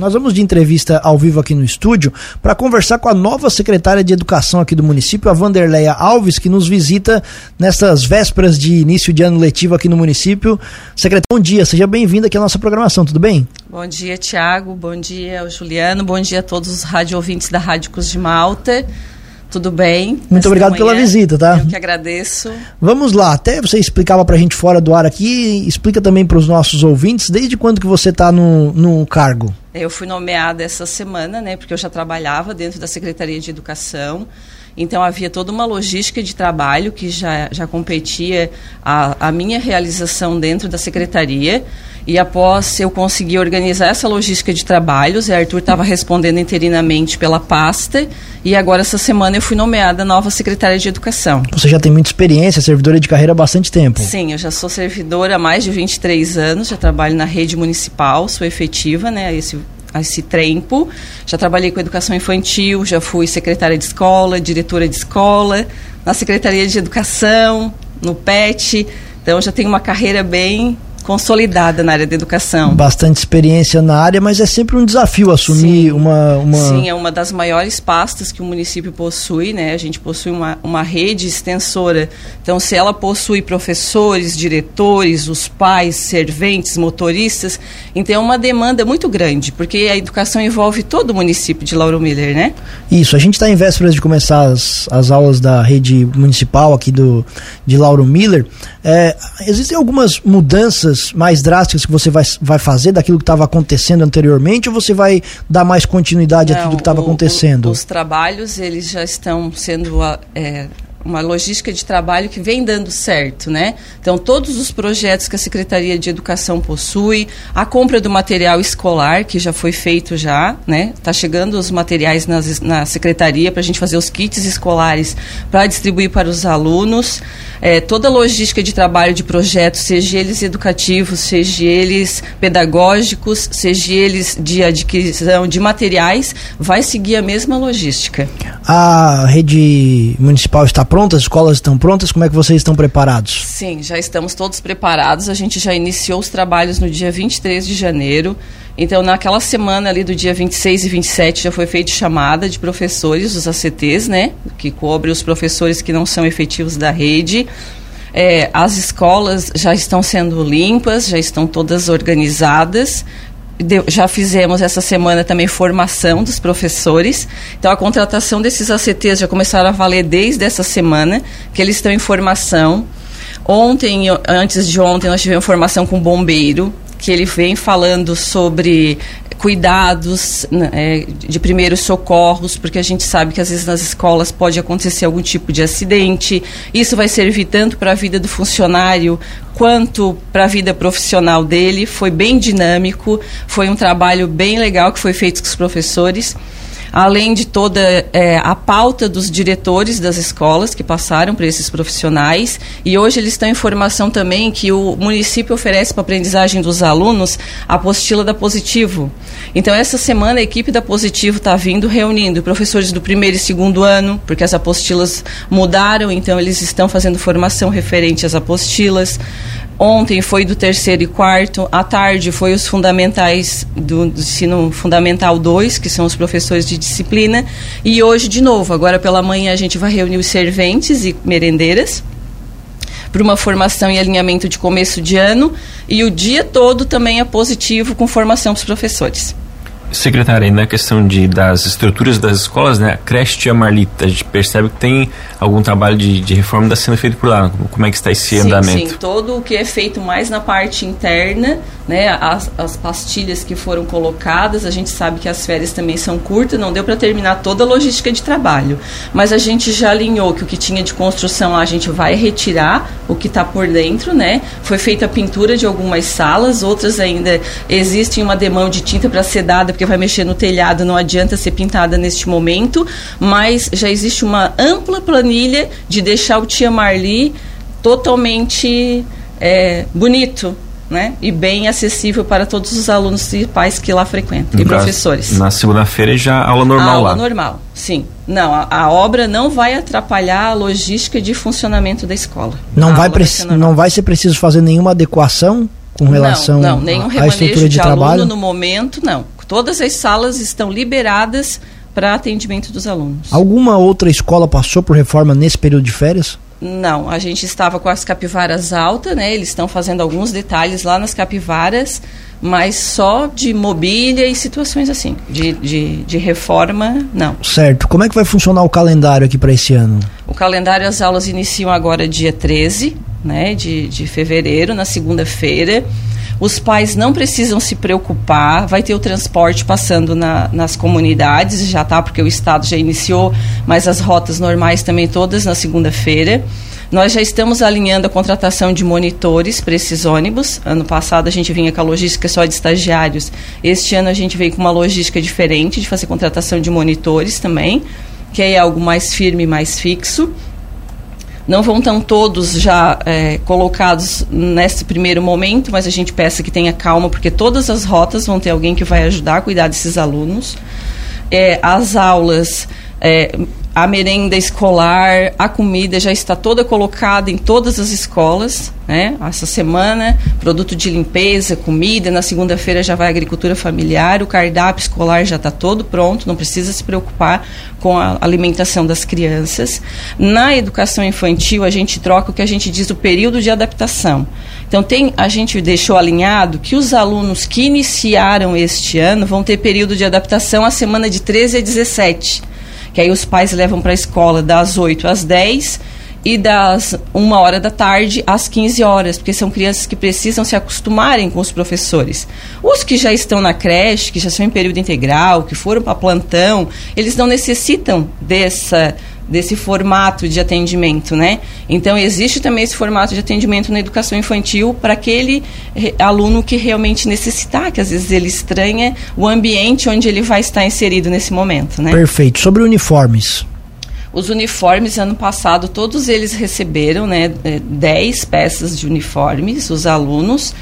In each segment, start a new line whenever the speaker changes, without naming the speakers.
Nós vamos de entrevista ao vivo aqui no estúdio para conversar com a nova secretária de Educação aqui do município, a Vanderleia Alves, que nos visita nestas vésperas de início de ano letivo aqui no município. Secretária, bom dia, seja bem-vinda aqui à nossa programação, tudo bem?
Bom dia, Tiago, bom dia, Juliano, bom dia a todos os rádio ouvintes da Rádio de Malta. Tudo bem?
Muito obrigado pela visita, tá?
Eu que agradeço.
Vamos lá, até você explicava pra gente fora do ar aqui, explica também para os nossos ouvintes, desde quando que você está no, no cargo?
Eu fui nomeada essa semana, né, porque eu já trabalhava dentro da Secretaria de Educação, então havia toda uma logística de trabalho que já, já competia a, a minha realização dentro da Secretaria, e após eu conseguir organizar essa logística de trabalhos, a Arthur estava respondendo interinamente pela pasta. E agora, essa semana, eu fui nomeada nova secretária de Educação.
Você já tem muita experiência, servidora de carreira há bastante tempo.
Sim, eu já sou servidora há mais de 23 anos, já trabalho na rede municipal, sou efetiva, né? Esse esse tempo. Já trabalhei com educação infantil, já fui secretária de escola, diretora de escola, na Secretaria de Educação, no PET. Então já tenho uma carreira bem consolidada na área da educação.
Bastante experiência na área, mas é sempre um desafio assumir
Sim.
uma, uma.
Sim, é uma das maiores pastas que o município possui, né? A gente possui uma, uma rede extensora. Então, se ela possui professores, diretores, os pais, serventes, motoristas, então é uma demanda muito grande, porque a educação envolve todo o município de Lauro Miller, né?
Isso, a gente está em vésperas de começar as, as aulas da rede municipal aqui do, de Lauro Miller. É, existem algumas mudanças mais drásticas que você vai, vai fazer daquilo que estava acontecendo anteriormente ou você vai dar mais continuidade Não, a tudo que estava acontecendo?
O, os trabalhos eles já estão sendo é, uma logística de trabalho que vem dando certo, né? Então, todos os projetos que a Secretaria de Educação possui, a compra do material escolar, que já foi feito já, né? Está chegando os materiais nas, na Secretaria para a gente fazer os kits escolares para distribuir para os alunos. É, toda a logística de trabalho de projetos, seja eles educativos, seja eles pedagógicos, seja eles de adquisição de materiais, vai seguir a mesma logística.
A rede municipal está pronta? As escolas estão prontas? Como é que vocês estão preparados?
Sim, já estamos todos preparados. A gente já iniciou os trabalhos no dia 23 de janeiro. Então, naquela semana ali do dia 26 e 27 já foi feita chamada de professores, os ACTs, né? Que cobre os professores que não são efetivos da rede. É, as escolas já estão sendo limpas, já estão todas organizadas já fizemos essa semana também formação dos professores. Então, a contratação desses ACTs já começaram a valer desde essa semana, que eles estão em formação. Ontem, antes de ontem, nós tivemos formação com bombeiro, que ele vem falando sobre cuidados né, é, de primeiros socorros, porque a gente sabe que às vezes nas escolas pode acontecer algum tipo de acidente. Isso vai servir tanto para a vida do funcionário quanto para a vida profissional dele. Foi bem dinâmico, foi um trabalho bem legal que foi feito com os professores além de toda é, a pauta dos diretores das escolas que passaram para esses profissionais. E hoje eles estão em formação também que o município oferece para a aprendizagem dos alunos a apostila da Positivo. Então, essa semana a equipe da Positivo está vindo reunindo professores do primeiro e segundo ano, porque as apostilas mudaram, então eles estão fazendo formação referente às apostilas. Ontem foi do terceiro e quarto, à tarde foi os fundamentais do, do ensino fundamental 2, que são os professores de disciplina, e hoje de novo, agora pela manhã a gente vai reunir os serventes e merendeiras para uma formação e alinhamento de começo de ano, e o dia todo também é positivo com formação para os professores.
Secretária, na questão de, das estruturas das escolas, né, a creche Tia Marlita, a gente percebe que tem algum trabalho de, de reforma está sendo feito por lá. Como é que está esse
sim,
andamento?
Sim, todo o que é feito mais na parte interna, né, as, as pastilhas que foram colocadas, a gente sabe que as férias também são curtas, não deu para terminar toda a logística de trabalho. Mas a gente já alinhou que o que tinha de construção lá a gente vai retirar o que está por dentro, né? Foi feita a pintura de algumas salas, outras ainda existem uma demão de tinta para ser dada porque vai mexer no telhado, não adianta ser pintada neste momento, mas já existe uma ampla planilha de deixar o Tia Marli totalmente é, bonito, né? E bem acessível para todos os alunos e pais que lá frequentam, e professores.
Na segunda-feira já aula normal
aula
lá.
Aula normal, sim. Não, a, a, obra não vai atrapalhar a logística de funcionamento da escola.
Não, vai, vai não vai ser preciso fazer nenhuma adequação com relação
não, não, nenhum
à estrutura de,
de
trabalho?
no momento, não Todas as salas estão liberadas para atendimento dos alunos.
Alguma outra escola passou por reforma nesse período de férias?
Não, a gente estava com as capivaras altas, né? Eles estão fazendo alguns detalhes lá nas capivaras, mas só de mobília e situações assim. De, de, de reforma, não.
Certo. Como é que vai funcionar o calendário aqui para esse ano?
O calendário, as aulas iniciam agora dia 13 né, de, de fevereiro, na segunda-feira. Os pais não precisam se preocupar, vai ter o transporte passando na, nas comunidades, já tá, porque o Estado já iniciou, mas as rotas normais também todas na segunda-feira. Nós já estamos alinhando a contratação de monitores para esses ônibus. Ano passado a gente vinha com a logística só de estagiários. Este ano a gente veio com uma logística diferente de fazer contratação de monitores também, que é algo mais firme, mais fixo. Não vão tão todos já é, colocados nesse primeiro momento, mas a gente peça que tenha calma, porque todas as rotas vão ter alguém que vai ajudar a cuidar desses alunos. É, as aulas é, a merenda escolar, a comida já está toda colocada em todas as escolas, né? Essa semana, produto de limpeza, comida, na segunda-feira já vai agricultura familiar, o cardápio escolar já está todo pronto, não precisa se preocupar com a alimentação das crianças. Na educação infantil, a gente troca o que a gente diz o período de adaptação. Então, tem, a gente deixou alinhado que os alunos que iniciaram este ano vão ter período de adaptação a semana de 13 a 17 que aí os pais levam para a escola das 8 às 10 e das 1 hora da tarde às 15 horas, porque são crianças que precisam se acostumarem com os professores. Os que já estão na creche, que já são em período integral, que foram para plantão, eles não necessitam dessa desse formato de atendimento, né? Então existe também esse formato de atendimento na educação infantil para aquele aluno que realmente necessitar, que às vezes ele estranha o ambiente onde ele vai estar inserido nesse momento, né?
Perfeito. Sobre uniformes.
Os uniformes, ano passado, todos eles receberam, né, 10 peças de uniformes, os alunos.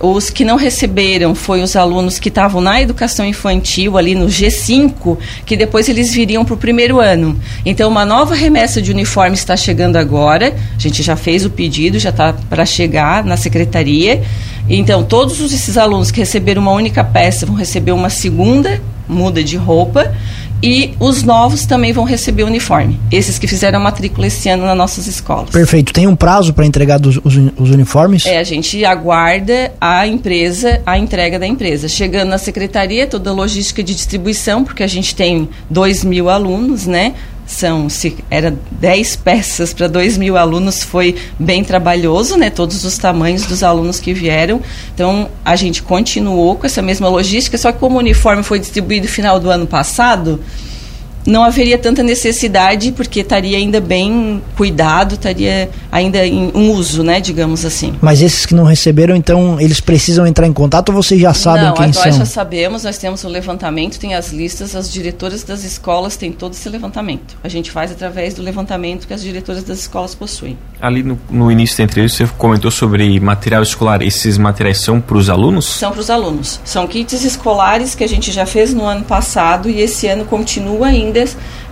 Os que não receberam foi os alunos que estavam na educação infantil, ali no G5, que depois eles viriam para o primeiro ano. Então, uma nova remessa de uniforme está chegando agora. A gente já fez o pedido, já está para chegar na secretaria. Então, todos esses alunos que receberam uma única peça vão receber uma segunda muda de roupa e os novos também vão receber uniforme. Esses que fizeram a matrícula esse ano nas nossas escolas.
Perfeito. Tem um prazo para entregar dos, os, os, uniformes?
É, a gente aguarda a empresa, a entrega da empresa. Chegando na secretaria, toda a logística de distribuição, porque a gente tem 2 mil alunos, né? São se era 10 peças para 2 mil alunos foi bem trabalhoso, né? Todos os tamanhos dos alunos que vieram. Então a gente continuou com essa mesma logística, só que como o uniforme foi distribuído no final do ano passado, não haveria tanta necessidade porque estaria ainda bem cuidado, estaria ainda em um uso, né, digamos assim.
Mas esses que não receberam, então, eles precisam entrar em contato ou vocês já sabem
não,
quem
nós
são?
Nós já sabemos, nós temos o levantamento, tem as listas, as diretoras das escolas têm todo esse levantamento. A gente faz através do levantamento que as diretoras das escolas possuem.
Ali no, no início da entrevista você comentou sobre material escolar. Esses materiais são para os alunos?
São para os alunos. São kits escolares que a gente já fez no ano passado e esse ano continua ainda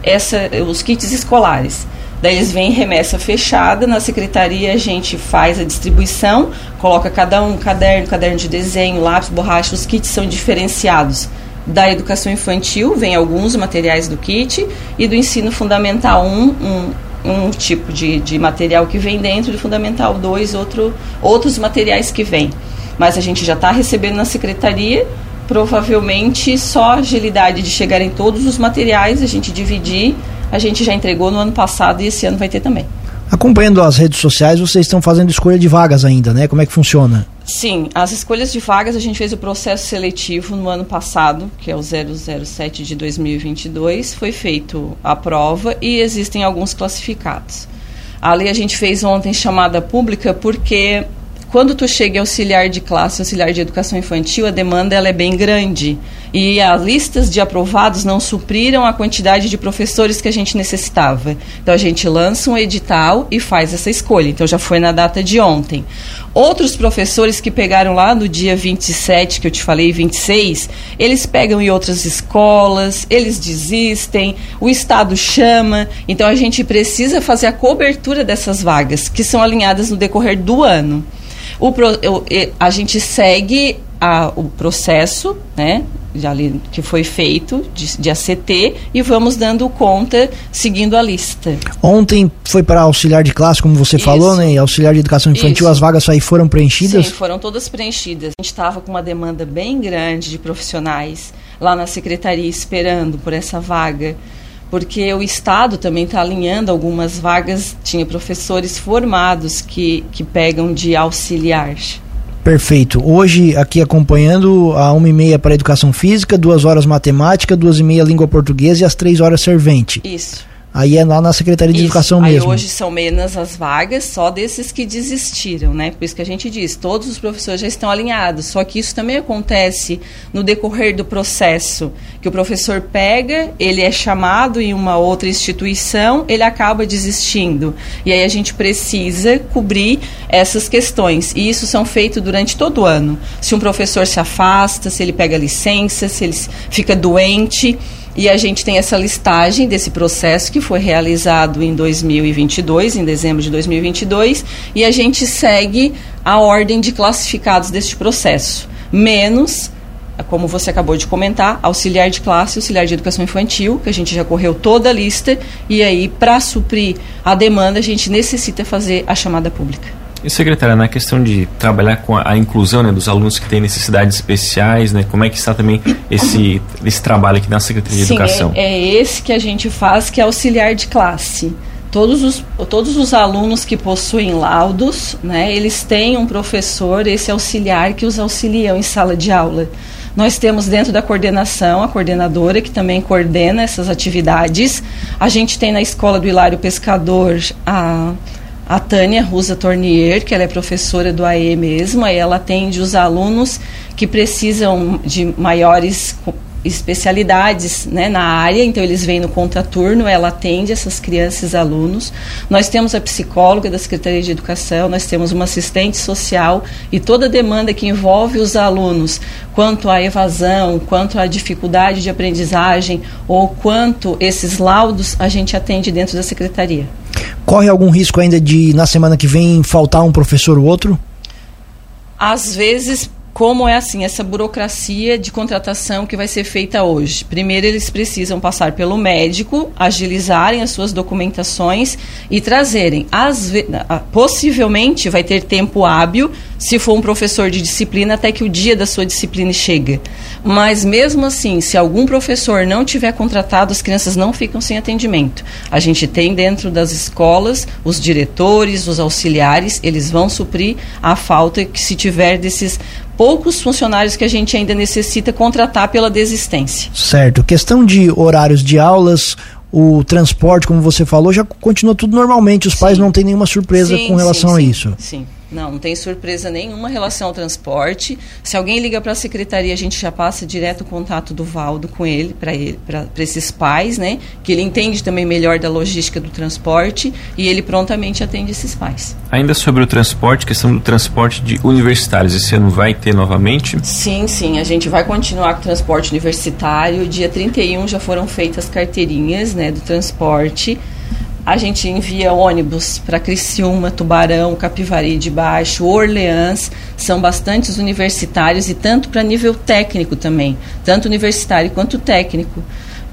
essa, os kits escolares. Daí eles vêm remessa fechada, na secretaria a gente faz a distribuição, coloca cada um caderno, caderno de desenho, lápis, borracha, os kits são diferenciados. Da educação infantil vem alguns materiais do kit e do ensino fundamental um, um, um tipo de, de material que vem dentro, do fundamental 2 outro, outros materiais que vêm. Mas a gente já está recebendo na secretaria provavelmente só agilidade de chegar em todos os materiais, a gente dividir, a gente já entregou no ano passado e esse ano vai ter também.
Acompanhando as redes sociais, vocês estão fazendo escolha de vagas ainda, né? Como é que funciona?
Sim, as escolhas de vagas a gente fez o processo seletivo no ano passado, que é o 007 de 2022, foi feito a prova e existem alguns classificados. Ali a gente fez ontem chamada pública porque quando tu chega auxiliar de classe, auxiliar de educação infantil, a demanda ela é bem grande. E as listas de aprovados não supriram a quantidade de professores que a gente necessitava. Então a gente lança um edital e faz essa escolha. Então já foi na data de ontem. Outros professores que pegaram lá no dia 27, que eu te falei, 26, eles pegam em outras escolas, eles desistem, o Estado chama. Então a gente precisa fazer a cobertura dessas vagas, que são alinhadas no decorrer do ano. O, a gente segue a, o processo, né? ali, que foi feito de, de, ACT e vamos dando conta seguindo a lista.
Ontem foi para auxiliar de classe, como você Isso. falou, né? Auxiliar de educação infantil, Isso. as vagas aí foram preenchidas?
Sim, foram todas preenchidas. A gente estava com uma demanda bem grande de profissionais lá na secretaria esperando por essa vaga porque o Estado também está alinhando algumas vagas, tinha professores formados que, que pegam de auxiliar.
Perfeito. Hoje, aqui acompanhando a uma e meia para educação física, duas horas matemática, duas e meia língua portuguesa e as três horas servente.
Isso.
Aí é lá na Secretaria de isso. Educação
Aí
mesmo.
hoje são menos as vagas, só desses que desistiram, né? Por isso que a gente diz, todos os professores já estão alinhados. Só que isso também acontece no decorrer do processo, que o professor pega, ele é chamado em uma outra instituição, ele acaba desistindo. E aí a gente precisa cobrir essas questões. E isso são feitos durante todo o ano. Se um professor se afasta, se ele pega licença, se ele fica doente, e a gente tem essa listagem desse processo que foi realizado em 2022, em dezembro de 2022, e a gente segue a ordem de classificados deste processo, menos como você acabou de comentar, auxiliar de classe, auxiliar de educação infantil, que a gente já correu toda a lista, e aí, para suprir a demanda, a gente necessita fazer a chamada pública.
E secretária, na questão de trabalhar com a, a inclusão né, dos alunos que têm necessidades especiais, né, como é que está também esse, esse trabalho aqui na Secretaria
Sim,
de Educação?
É, é esse que a gente faz, que é auxiliar de classe. Todos os, todos os alunos que possuem laudos, né, eles têm um professor, esse auxiliar, que os auxilia em sala de aula. Nós temos dentro da coordenação a coordenadora que também coordena essas atividades. A gente tem na escola do Hilário Pescador a a Tânia Rusa Tornier, que ela é professora do AE mesmo, aí ela atende os alunos que precisam de maiores especialidades né, na área, então eles vêm no contraturno, ela atende essas crianças e alunos. Nós temos a psicóloga da Secretaria de Educação, nós temos uma assistente social e toda demanda que envolve os alunos, quanto à evasão, quanto à dificuldade de aprendizagem ou quanto esses laudos, a gente atende dentro da Secretaria.
Corre algum risco ainda de, na semana que vem, faltar um professor ou outro?
Às vezes como é assim essa burocracia de contratação que vai ser feita hoje. Primeiro eles precisam passar pelo médico, agilizarem as suas documentações e trazerem. As, possivelmente vai ter tempo hábil se for um professor de disciplina até que o dia da sua disciplina chega. Mas mesmo assim, se algum professor não tiver contratado, as crianças não ficam sem atendimento. A gente tem dentro das escolas os diretores, os auxiliares, eles vão suprir a falta que se tiver desses poucos funcionários que a gente ainda necessita contratar pela desistência.
Certo. Questão de horários de aulas, o transporte, como você falou, já continua tudo normalmente. Os sim. pais não têm nenhuma surpresa sim, com relação
sim,
a isso.
Sim. Não, não tem surpresa nenhuma em relação ao transporte. Se alguém liga para a secretaria, a gente já passa direto o contato do Valdo com ele, para ele, esses pais, né? Que ele entende também melhor da logística do transporte e ele prontamente atende esses pais.
Ainda sobre o transporte, questão do transporte de universitários, esse ano vai ter novamente?
Sim, sim, a gente vai continuar com o transporte universitário. Dia 31 já foram feitas carteirinhas, né, do transporte a gente envia ônibus para Criciúma, Tubarão, Capivari de Baixo, Orleans, são bastantes universitários e tanto para nível técnico também, tanto universitário quanto técnico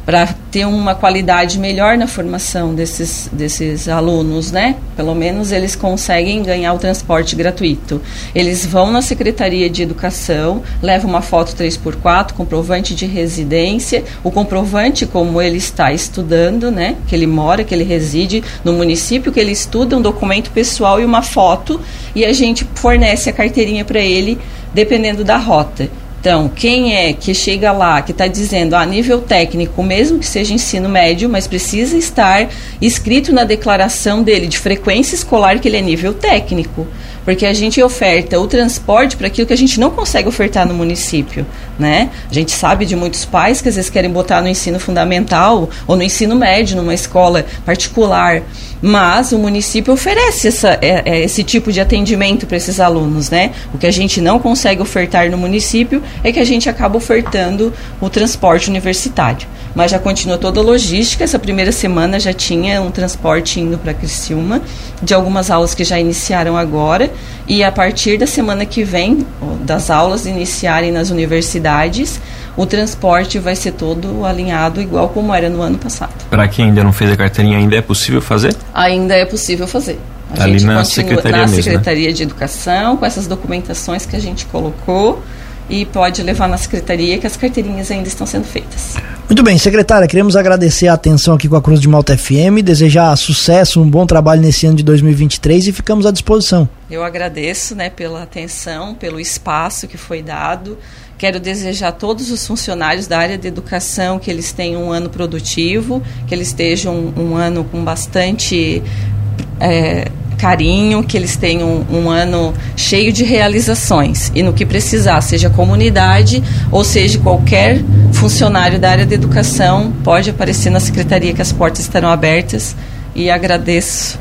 para ter uma qualidade melhor na formação desses, desses alunos, né? Pelo menos eles conseguem ganhar o transporte gratuito. Eles vão na Secretaria de Educação, levam uma foto 3x4, comprovante de residência, o comprovante como ele está estudando, né? Que ele mora, que ele reside no município, que ele estuda, um documento pessoal e uma foto, e a gente fornece a carteirinha para ele, dependendo da rota. Então, quem é que chega lá, que está dizendo a nível técnico, mesmo que seja ensino médio, mas precisa estar escrito na declaração dele de frequência escolar que ele é nível técnico porque a gente oferta o transporte para aquilo que a gente não consegue ofertar no município, né? A gente sabe de muitos pais que às vezes querem botar no ensino fundamental ou no ensino médio, numa escola particular, mas o município oferece essa, é, é, esse tipo de atendimento para esses alunos, né? O que a gente não consegue ofertar no município é que a gente acaba ofertando o transporte universitário. Mas já continua toda a logística. Essa primeira semana já tinha um transporte indo para Criciúma, de algumas aulas que já iniciaram agora. E a partir da semana que vem, das aulas iniciarem nas universidades, o transporte vai ser todo alinhado igual como era no ano passado.
Para quem ainda não fez a carteirinha, ainda é possível fazer?
Ainda é possível fazer.
A Ali na Secretaria
na
mesmo, né?
Secretaria né? de Educação, com essas documentações que a gente colocou e pode levar na secretaria que as carteirinhas ainda estão sendo feitas.
Muito bem, secretária, queremos agradecer a atenção aqui com a Cruz de Malta FM, desejar sucesso, um bom trabalho nesse ano de 2023 e ficamos à disposição.
Eu agradeço, né, pela atenção, pelo espaço que foi dado. Quero desejar a todos os funcionários da área de educação que eles tenham um ano produtivo, que eles estejam um, um ano com bastante é, carinho, que eles tenham um, ano cheio de realizações. E no que precisar, seja comunidade ou seja qualquer funcionário da área de educação, pode aparecer na secretaria que as portas estarão abertas. E agradeço